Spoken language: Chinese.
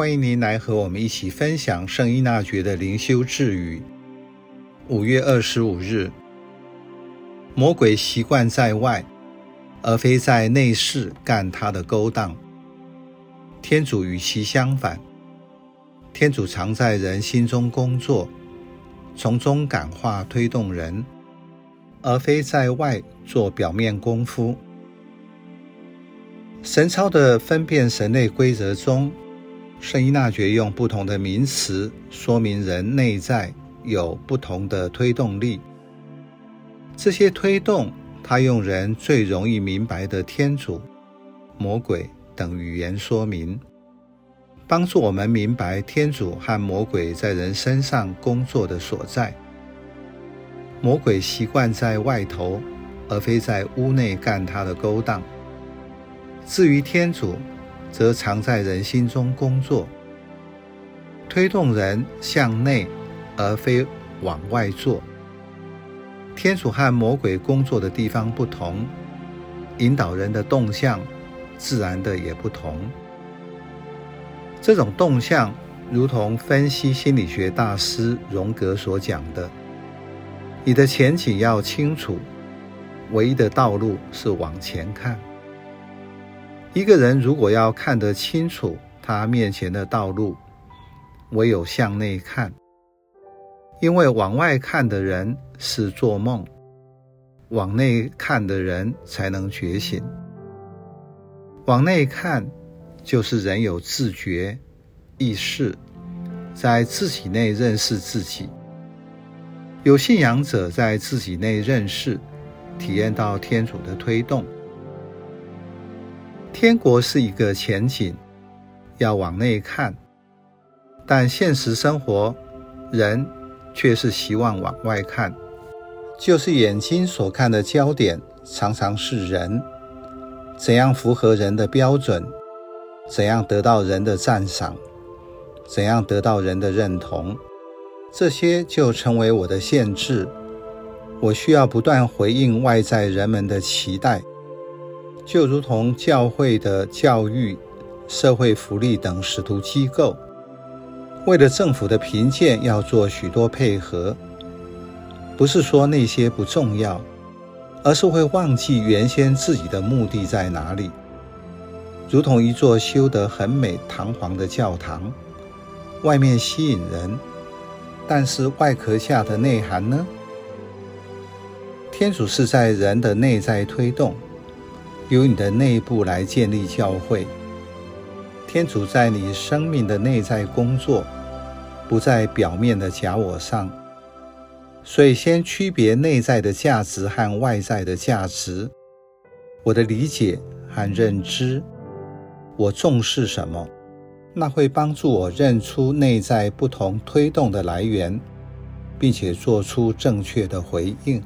欢迎您来和我们一起分享圣依纳爵的灵修智语。五月二十五日，魔鬼习惯在外，而非在内室干他的勾当。天主与其相反，天主常在人心中工作，从中感化推动人，而非在外做表面功夫。神操的分辨神类规则中，圣依纳爵用不同的名词说明人内在有不同的推动力。这些推动，他用人最容易明白的天主、魔鬼等语言说明，帮助我们明白天主和魔鬼在人身上工作的所在。魔鬼习惯在外头，而非在屋内干他的勾当。至于天主，则常在人心中工作，推动人向内，而非往外做。天主和魔鬼工作的地方不同，引导人的动向自然的也不同。这种动向，如同分析心理学大师荣格所讲的：“你的前景要清楚，唯一的道路是往前看。”一个人如果要看得清楚他面前的道路，唯有向内看，因为往外看的人是做梦，往内看的人才能觉醒。往内看，就是人有自觉、意识，在自己内认识自己。有信仰者在自己内认识，体验到天主的推动。天国是一个前景，要往内看，但现实生活人却是希望往外看，就是眼睛所看的焦点常常是人，怎样符合人的标准，怎样得到人的赞赏，怎样得到人的认同，这些就成为我的限制，我需要不断回应外在人们的期待。就如同教会的教育、社会福利等使徒机构，为了政府的评鉴要做许多配合，不是说那些不重要，而是会忘记原先自己的目的在哪里。如同一座修得很美、堂皇的教堂，外面吸引人，但是外壳下的内涵呢？天主是在人的内在推动。由你的内部来建立教会，天主在你生命的内在工作，不在表面的假我上。所以，先区别内在的价值和外在的价值。我的理解和认知，我重视什么，那会帮助我认出内在不同推动的来源，并且做出正确的回应。